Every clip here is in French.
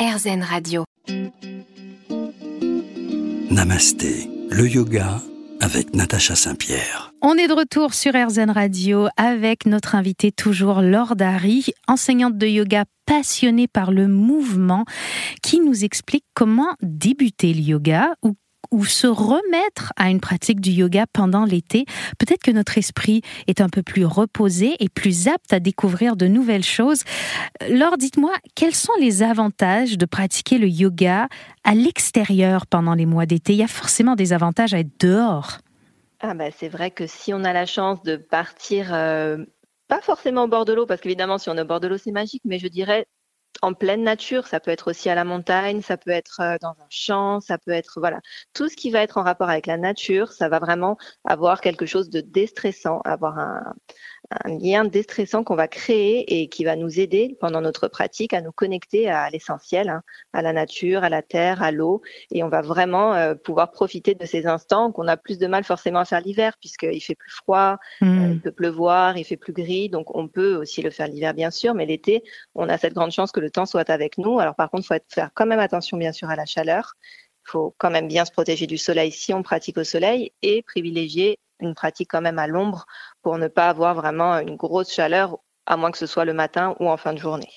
RZN Radio. Namasté, le yoga avec Natacha Saint-Pierre. On est de retour sur RZN Radio avec notre invitée toujours Laure Dari, enseignante de yoga passionnée par le mouvement, qui nous explique comment débuter le yoga ou ou se remettre à une pratique du yoga pendant l'été, peut-être que notre esprit est un peu plus reposé et plus apte à découvrir de nouvelles choses. Laure, dites-moi, quels sont les avantages de pratiquer le yoga à l'extérieur pendant les mois d'été? Il y a forcément des avantages à être dehors. Ah bah c'est vrai que si on a la chance de partir, euh, pas forcément au bord de l'eau, parce qu'évidemment si on est au bord de l'eau c'est magique, mais je dirais en pleine nature, ça peut être aussi à la montagne, ça peut être euh, dans un champ, ça peut être voilà, tout ce qui va être en rapport avec la nature, ça va vraiment avoir quelque chose de déstressant, avoir un, un lien déstressant qu'on va créer et qui va nous aider pendant notre pratique à nous connecter à l'essentiel, hein, à la nature, à la terre, à l'eau. Et on va vraiment euh, pouvoir profiter de ces instants qu'on a plus de mal forcément à faire l'hiver puisqu'il fait plus froid, euh, hmm. il peut pleuvoir, il fait plus gris. Donc on peut aussi le faire l'hiver bien sûr, mais l'été, on a cette grande chance que le temps soit avec nous. Alors par contre, il faut faire quand même attention bien sûr à la chaleur. Il faut quand même bien se protéger du soleil si on pratique au soleil et privilégier une pratique quand même à l'ombre pour ne pas avoir vraiment une grosse chaleur à moins que ce soit le matin ou en fin de journée.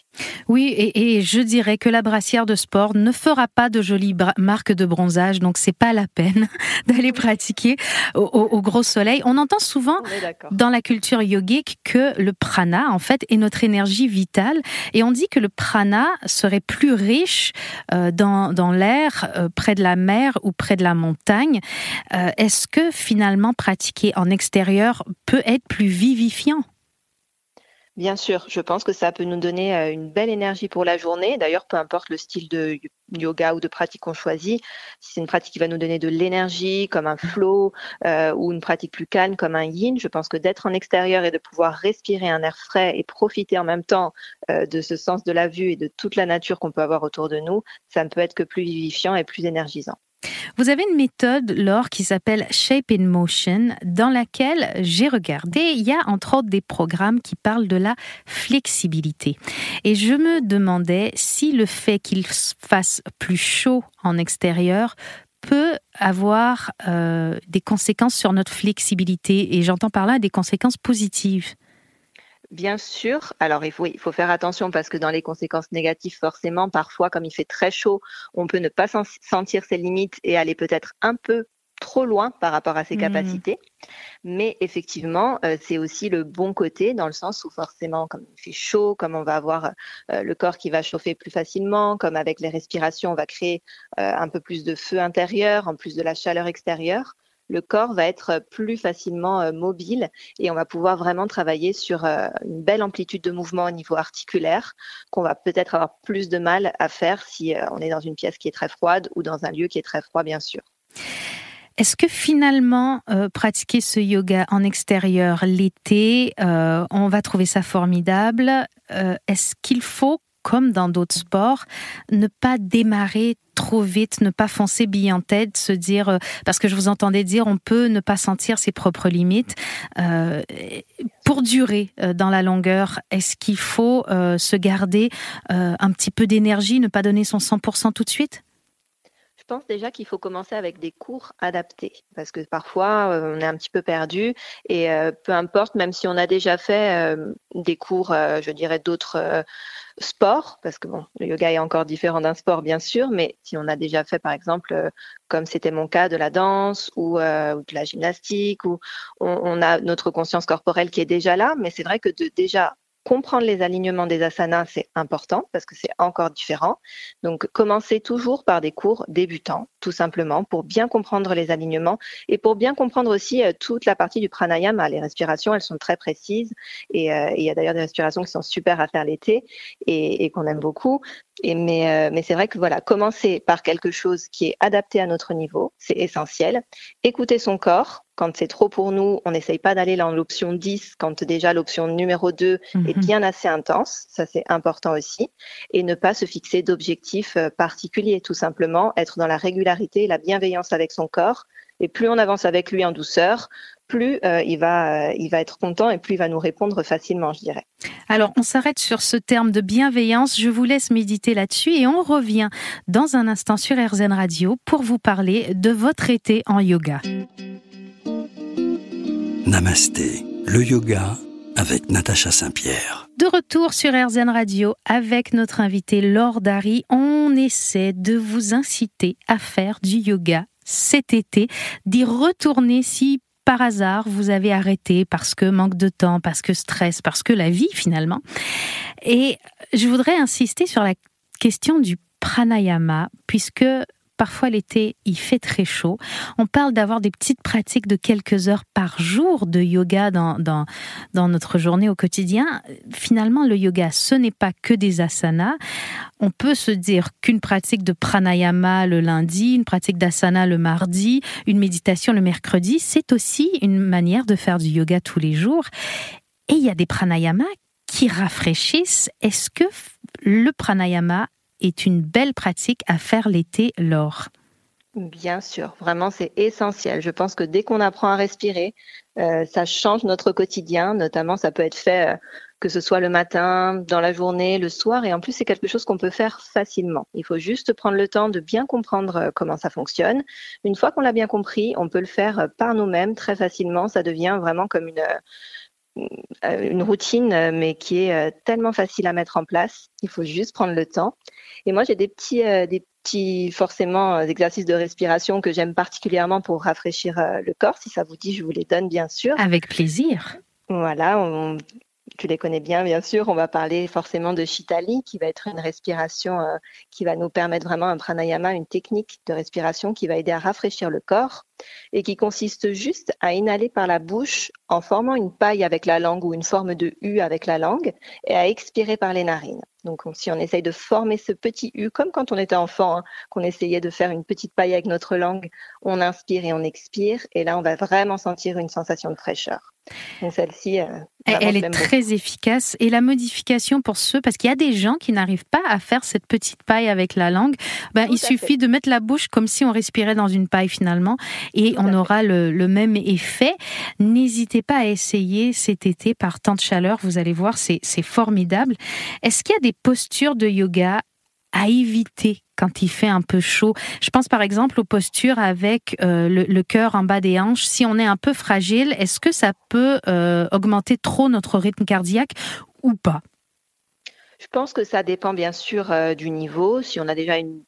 Oui, et, je dirais que la brassière de sport ne fera pas de jolies marques de bronzage, donc c'est pas la peine d'aller pratiquer au, gros soleil. On entend souvent dans la culture yogique que le prana, en fait, est notre énergie vitale, et on dit que le prana serait plus riche euh, dans, dans l'air euh, près de la mer ou près de la montagne. Euh, est-ce que finalement pratiquer en extérieur peut être plus vivifiant? Bien sûr, je pense que ça peut nous donner euh, une belle énergie pour la journée. D'ailleurs, peu importe le style de yoga ou de pratique qu'on choisit, si c'est une pratique qui va nous donner de l'énergie, comme un flow, euh, ou une pratique plus calme, comme un yin, je pense que d'être en extérieur et de pouvoir respirer un air frais et profiter en même temps euh, de ce sens de la vue et de toute la nature qu'on peut avoir autour de nous, ça ne peut être que plus vivifiant et plus énergisant. Vous avez une méthode, Laure, qui s'appelle Shape in Motion, dans laquelle j'ai regardé, il y a entre autres des programmes qui parlent de la flexibilité. Et je me demandais si le fait qu'il fasse plus chaud en extérieur peut avoir euh, des conséquences sur notre flexibilité. Et j'entends par là des conséquences positives. Bien sûr. Alors, il faut, il faut faire attention parce que dans les conséquences négatives, forcément, parfois, comme il fait très chaud, on peut ne pas sentir ses limites et aller peut-être un peu trop loin par rapport à ses mmh. capacités. Mais effectivement, euh, c'est aussi le bon côté dans le sens où forcément, comme il fait chaud, comme on va avoir euh, le corps qui va chauffer plus facilement, comme avec les respirations, on va créer euh, un peu plus de feu intérieur en plus de la chaleur extérieure le corps va être plus facilement euh, mobile et on va pouvoir vraiment travailler sur euh, une belle amplitude de mouvement au niveau articulaire qu'on va peut-être avoir plus de mal à faire si euh, on est dans une pièce qui est très froide ou dans un lieu qui est très froid, bien sûr. Est-ce que finalement, pratiquer ce yoga en extérieur l'été, on va trouver ça formidable? Est-ce qu'il faut comme dans d'autres sports, ne pas démarrer trop vite, ne pas foncer bille en tête, se dire, euh, parce que je vous entendais dire, on peut ne pas sentir ses propres limites. Euh, pour durer euh, dans la longueur, est-ce qu'il faut se garder un petit peu d'énergie, ne pas donner son 100% tout de suite? Je pense déjà qu'il faut commencer avec des cours adaptés parce que parfois on est un petit peu perdu et peu importe, même si on a déjà fait des cours, je dirais d'autres sport, parce que bon, le yoga est encore différent d'un sport, bien sûr, mais si on a déjà fait, par exemple, euh, comme c'était mon cas, de la danse ou, euh, de la gymnastique, ou on, a notre conscience corporelle qui est déjà là, mais c'est vrai que de déjà comprendre les alignements des asanas, c'est important parce que c'est encore différent. Donc, commencez toujours par des cours débutants, tout simplement, pour bien comprendre les alignements et pour bien comprendre aussi euh, toute la partie du pranayama. Les respirations, elles sont très précises et euh, il y a d'ailleurs des respirations qui sont super à faire l'été et, et qu'on aime beaucoup. Et mais, euh, mais c'est vrai que voilà, commencer par quelque chose qui est adapté à notre niveau, c'est essentiel. Écouter son corps. Quand c'est trop pour nous, on n'essaye pas d'aller dans l'option 10 quand déjà l'option numéro 2 est mhm. bien assez intense. Ça, c'est important aussi. Et ne pas se fixer d'objectifs euh, particuliers, tout simplement. Être dans la régularité et la bienveillance avec son corps. Et plus on avance avec lui en douceur, plus il va il va être content et plus il va nous répondre facilement, je dirais. Alors, on s'arrête sur ce terme de bienveillance. Je vous laisse méditer là-dessus et on revient dans un instant sur RZN Radio pour vous parler de votre été en yoga. Namasté, le yoga avec Natacha Saint-Pierre. De retour sur RZN Radio avec notre invité Laure Dari, on essaie de vous inciter à faire du yoga cet été, d'y retourner si par hasard vous avez arrêté parce que manque de temps, parce que stress, parce que la vie finalement. Et je voudrais insister sur la question du pranayama, puisque Parfois l'été, il fait très chaud. On parle d'avoir des petites pratiques de quelques heures par jour de yoga dans, dans, dans notre journée au quotidien. Finalement, le yoga, ce n'est pas que des asanas. On peut se dire qu'une pratique de pranayama le lundi, une pratique d'asana le mardi, une méditation le mercredi, c'est aussi une manière de faire du yoga tous les jours. Et il y a des pranayamas qui rafraîchissent. Est-ce que le pranayama est une belle pratique à faire l'été, Laure Bien sûr, vraiment c'est essentiel. Je pense que dès qu'on apprend à respirer, euh, ça change notre quotidien. Notamment, ça peut être fait euh, que ce soit le matin, dans la journée, le soir. Et en plus, c'est quelque chose qu'on peut faire facilement. Il faut juste prendre le temps de bien comprendre euh, comment ça fonctionne. Une fois qu'on l'a bien compris, on peut le faire par nous-mêmes très facilement. Ça devient vraiment comme une une routine, mais qui est tellement facile à mettre en place. Il faut juste prendre le temps. Et moi, j'ai des petits, euh, des petits forcément euh, exercices de respiration que j'aime particulièrement pour rafraîchir euh, le corps. Si ça vous dit, je vous les donne bien sûr. Avec plaisir. Voilà, on, tu les connais bien, bien sûr. On va parler forcément de Shitali, qui va être une respiration qui va nous permettre vraiment un pranayama, une technique de respiration qui va aider à rafraîchir le corps et qui consiste juste à inhaler par la bouche en formant une paille avec la langue ou une forme de U avec la langue et à expirer par les narines. Donc, si on essaye de former ce petit U, comme quand on était enfant, hein, qu'on essayait de faire une petite paille avec notre langue, on inspire et on expire, et là, on va vraiment sentir une sensation de fraîcheur. Donc, celle-ci, euh, elle est très efficace. Et la modification pour ceux, parce qu'il y a des gens qui n'arrivent pas à faire cette petite paille avec la langue, ben, il suffit de mettre la bouche comme si on respirait dans une paille finalement, et on aura le, le, même effet. N'hésitez pas à essayer cet été par temps de chaleur, vous allez voir, c'est formidable. Est-ce qu'il y a des postures de yoga à éviter quand il fait un peu chaud? Je pense par exemple aux postures avec euh, le, cœur en bas des hanches. Si on est un peu fragile, est-ce que ça peut euh, augmenter trop notre rythme cardiaque ou pas? Je pense que ça dépend bien sûr euh, du niveau. Si on a déjà une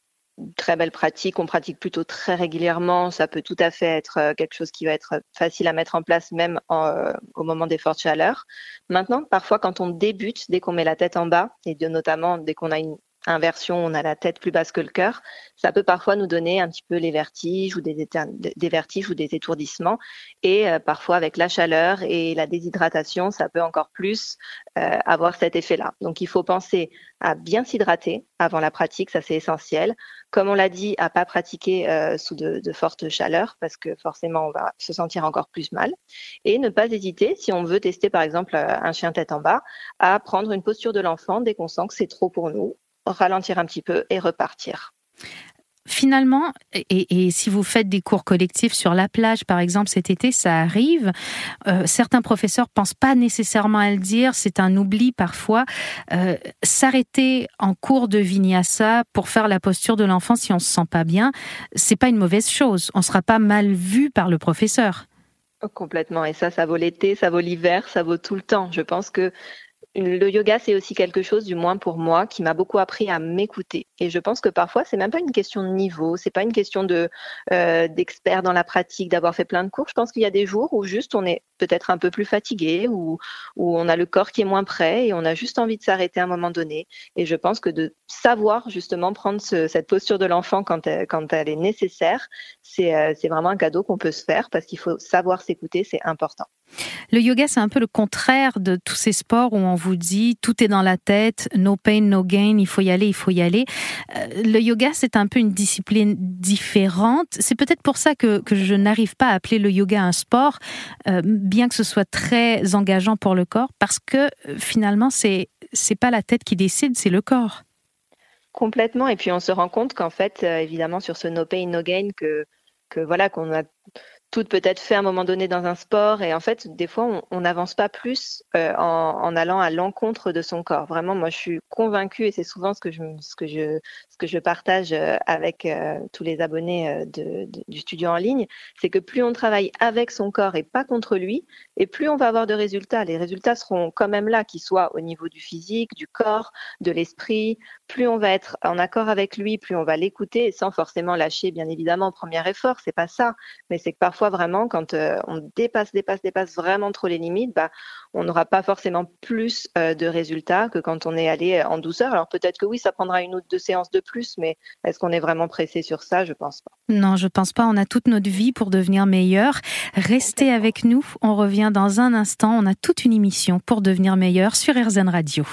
très belle pratique, on pratique plutôt très régulièrement, ça peut tout à fait être euh, quelque chose qui va être facile à mettre en place même euh, au moment des fortes chaleurs. Maintenant, parfois quand on débute, dès qu'on met la tête en bas, et notamment dès qu'on a une inversion, on a la tête plus basse que le cœur, ça peut parfois nous donner un petit peu les vertiges ou des, vertiges ou des étourdissements. Et euh, parfois avec la chaleur et la déshydratation, ça peut encore plus euh, avoir cet effet-là. Donc il faut penser à bien s'hydrater avant la pratique, ça c'est essentiel. Comme on l'a dit, à pas pratiquer euh, sous de, de fortes chaleurs parce que forcément on va se sentir encore plus mal. Et ne pas hésiter, si on veut tester par exemple un chien tête en bas, à prendre une posture de l'enfant dès qu'on sent que c'est trop pour nous ralentir un petit peu et repartir. Finalement, et, si vous faites des cours collectifs sur la plage, par exemple, cet été, ça arrive. Euh, certains professeurs pensent pas nécessairement à le dire, c'est un oubli parfois. Euh, s'arrêter en cours de vinyasa pour faire la posture de l'enfant si on se sent pas bien, c'est pas une mauvaise chose. On sera pas mal vu par le professeur. Complètement. Et ça, ça vaut l'été, ça vaut l'hiver, ça vaut tout le temps. Je pense que le yoga, c'est aussi quelque chose, du moins pour moi, qui m'a beaucoup appris à m'écouter. Et je pense que parfois, c'est même pas une question de niveau, c'est pas une question euh, d'expert dans la pratique, d'avoir fait plein de cours. Je pense qu'il y a des jours où juste on est peut-être un peu plus fatigué, ou où on a le corps qui est moins prêt et on a juste envie de s'arrêter à un moment donné. Et je pense que de savoir justement prendre cette posture de l'enfant quand elle, est nécessaire, euh, c'est vraiment un cadeau qu'on peut se faire parce qu'il faut savoir s'écouter, c'est important. Le yoga, c'est un peu le contraire de tous ces sports où on vous dit tout est dans la tête, no pain, no gain, il faut y aller, il faut y aller. Euh, le yoga, c'est un peu une discipline différente. C'est peut-être pour ça que, je n'arrive pas à appeler le yoga un sport, euh, bien que ce soit très engageant pour le corps, parce que euh, finalement, c'est c'est pas la tête qui décide, c'est le corps. Complètement. Et puis on se rend compte qu'en fait, évidemment, sur ce no pain, no gain, que voilà, qu'on a toutes peut-être fait à un moment donné dans un sport et en fait des fois on n'avance pas plus euh, en, allant à l'encontre de son corps. Vraiment, moi je suis convaincue et c'est souvent ce que je ce que je ce que je partage euh, avec euh, tous les abonnés du studio en ligne, c'est que plus on travaille avec son corps et pas contre lui, et plus on va avoir de résultats. Les résultats seront quand même là, qu'ils soient au niveau du physique, du corps, de l'esprit. Plus on va être en accord avec lui, plus on va l'écouter sans forcément lâcher bien évidemment premier effort. C'est pas ça, mais c'est que parfois vraiment, quand euh, on dépasse, dépasse, dépasse vraiment trop les limites, bah, on n'aura pas forcément plus euh, de résultats que quand on est allé euh, en douceur. Alors peut-être que oui, ça prendra une ou deux séances de plus, mais est-ce qu'on est vraiment pressé sur ça? Je pense pas. Non, je pense pas. On a toute notre vie pour devenir meilleur. Restez avec nous. On revient dans un instant. On a toute une émission pour devenir meilleur sur RZN Radio.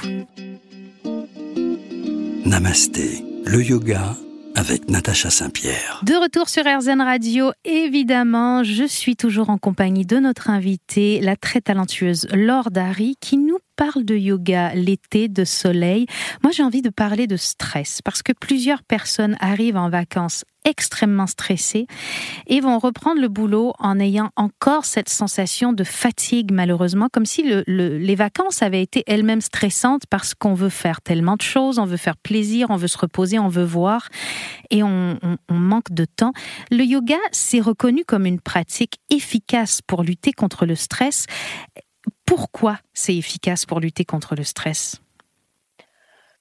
Namasté, le yoga avec Natacha Saint-Pierre. De retour sur RZN Radio, évidemment, je suis toujours en compagnie de notre invitée, la très talentueuse Laure Dari, qui nous parle de yoga l'été, de soleil. Moi, j'ai envie de parler de stress parce que plusieurs personnes arrivent en vacances extrêmement stressées et vont reprendre le boulot en ayant encore cette sensation de fatigue malheureusement, comme si les vacances avaient été elles-mêmes stressantes parce qu'on veut faire tellement de choses, on veut faire plaisir, on veut se reposer, on veut voir et on manque de temps. Le yoga, c'est reconnu comme une pratique efficace pour lutter contre le stress pourquoi c'est efficace pour lutter contre le stress?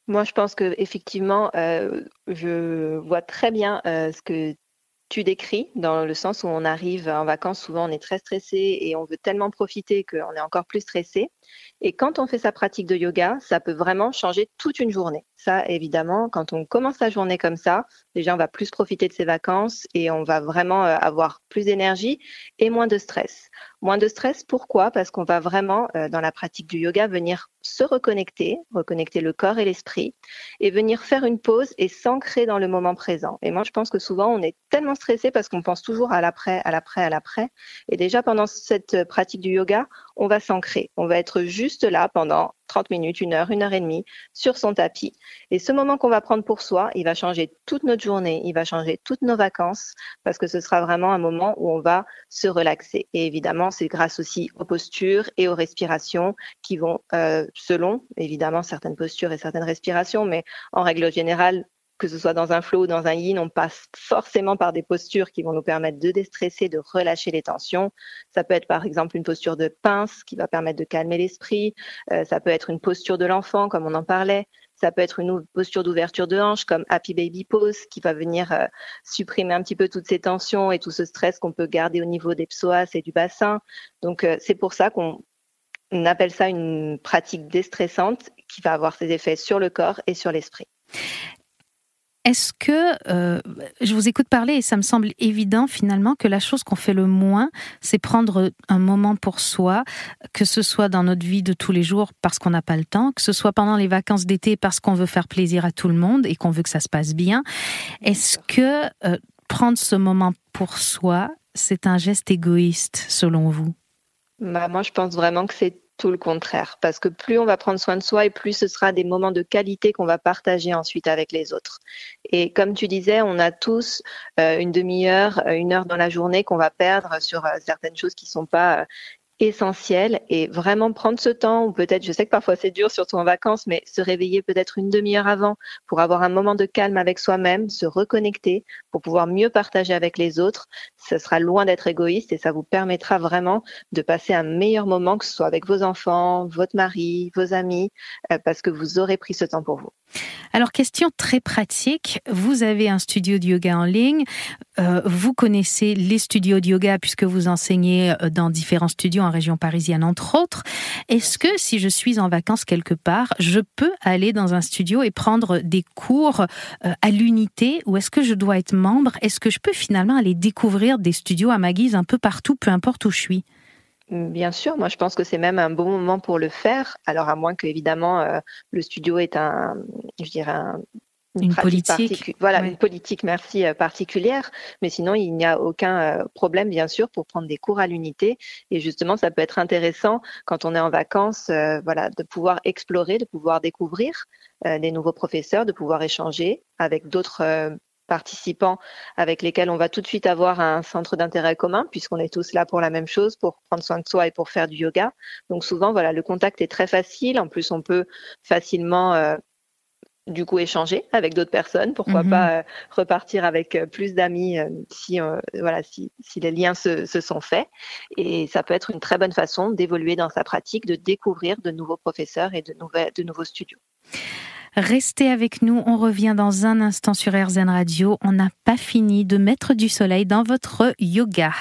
Moi, je pense que effectivement, euh, je vois très bien euh, ce que tu décris dans le sens où on arrive en vacances, souvent on est très stressé et on veut tellement profiter qu'on est encore plus stressé. Et quand on fait sa pratique de yoga, ça peut vraiment changer toute une journée. Ça, évidemment, quand on commence la journée comme ça, déjà on va plus profiter de ses vacances et on va vraiment euh, avoir plus d'énergie et moins de stress. Moins de stress, pourquoi? Parce qu'on va vraiment, euh, dans la pratique du yoga, venir se reconnecter, reconnecter le corps et l'esprit, et venir faire une pause et s'ancrer dans le moment présent. Et moi, je pense que souvent, on est tellement stressé parce qu'on pense toujours à l'après, à l'après, à l'après. Et déjà, pendant cette pratique du yoga, on va s'ancrer. On va être juste là pendant 30 minutes, une heure, une heure et demie sur son tapis. Et ce moment qu'on va prendre pour soi, il va changer toute notre journée, il va changer toutes nos vacances parce que ce sera vraiment un moment où on va se relaxer. Et évidemment, c'est grâce aussi aux postures et aux respirations qui vont, euh, selon évidemment certaines postures et certaines respirations, mais en règle générale, que ce soit dans un flow ou dans un yin, on passe forcément par des postures qui vont nous permettre de déstresser, de relâcher les tensions. Ça peut être par exemple une posture de pince qui va permettre de calmer l'esprit. Euh, ça peut être une posture de l'enfant, comme on en parlait. Ça peut être une posture d'ouverture de hanche, comme Happy Baby Pose, qui va venir euh, supprimer un petit peu toutes ces tensions et tout ce stress qu'on peut garder au niveau des psoas et du bassin. Donc euh, c'est pour ça qu'on appelle ça une pratique déstressante qui va avoir ses effets sur le corps et sur l'esprit. Est-ce que euh, je vous écoute parler et ça me semble évident finalement que la chose qu'on fait le moins, c'est prendre un moment pour soi, que ce soit dans notre vie de tous les jours parce qu'on n'a pas le temps, que ce soit pendant les vacances d'été parce qu'on veut faire plaisir à tout le monde et qu'on veut que ça se passe bien. Est-ce que euh, prendre ce moment pour soi, c'est un geste égoïste selon vous? Bah, Moi, je pense vraiment que c'est tout le contraire, parce que plus on va prendre soin de soi et plus ce sera des moments de qualité qu'on va partager ensuite avec les autres. Et comme tu disais, on a tous euh, une demi-heure, euh, une heure dans la journée qu'on va perdre sur euh, certaines choses qui sont pas essentiel et vraiment prendre ce temps, ou peut-être, je sais que parfois c'est dur, surtout en vacances, mais se réveiller peut-être une demi-heure avant pour avoir un moment de calme avec soi-même, se reconnecter pour pouvoir mieux partager avec les autres. Ce sera loin d'être égoïste et ça vous permettra vraiment de passer un meilleur moment, que ce soit avec vos enfants, votre mari, vos amis, euh, parce que vous aurez pris ce temps pour vous. Alors, question très pratique. Vous avez un studio de yoga en ligne. Euh, vous connaissez les studios de yoga puisque vous enseignez euh, dans différents studios en région parisienne, entre autres. Est-ce que si je suis en vacances quelque part, je peux aller dans un studio et prendre des cours euh, à l'unité ou est-ce que je dois être membre? Est-ce que je peux finalement aller découvrir des studios à ma guise un peu partout, peu importe où je suis? Bien sûr, moi je pense que c'est même un bon moment pour le faire. Alors à moins que évidemment le studio est un, je dirais une, politique, voilà une politique merci euh, particulière. Mais sinon il n'y a aucun euh, problème bien sûr pour prendre des cours à l'unité. Et justement ça peut être intéressant quand on est en vacances, voilà, de pouvoir explorer, de pouvoir découvrir des nouveaux professeurs, de pouvoir échanger avec d'autres participants avec lesquels on va tout de suite avoir un centre d'intérêt commun puisqu'on est tous là pour la même chose, pour prendre soin de soi et pour faire du yoga. Donc souvent, voilà, le contact est très facile. En plus, on peut facilement euh, du coup échanger avec d'autres personnes. Pourquoi mhm. pas euh, repartir avec euh, plus d'amis si voilà si, si, les liens se, se, sont faits. Et ça peut être une très bonne façon d'évoluer dans sa pratique, de découvrir de nouveaux professeurs et de, nouvelles, de nouveaux studios. Restez avec nous, on revient dans un instant sur RZN Radio. On n'a pas fini de mettre du soleil dans votre yoga.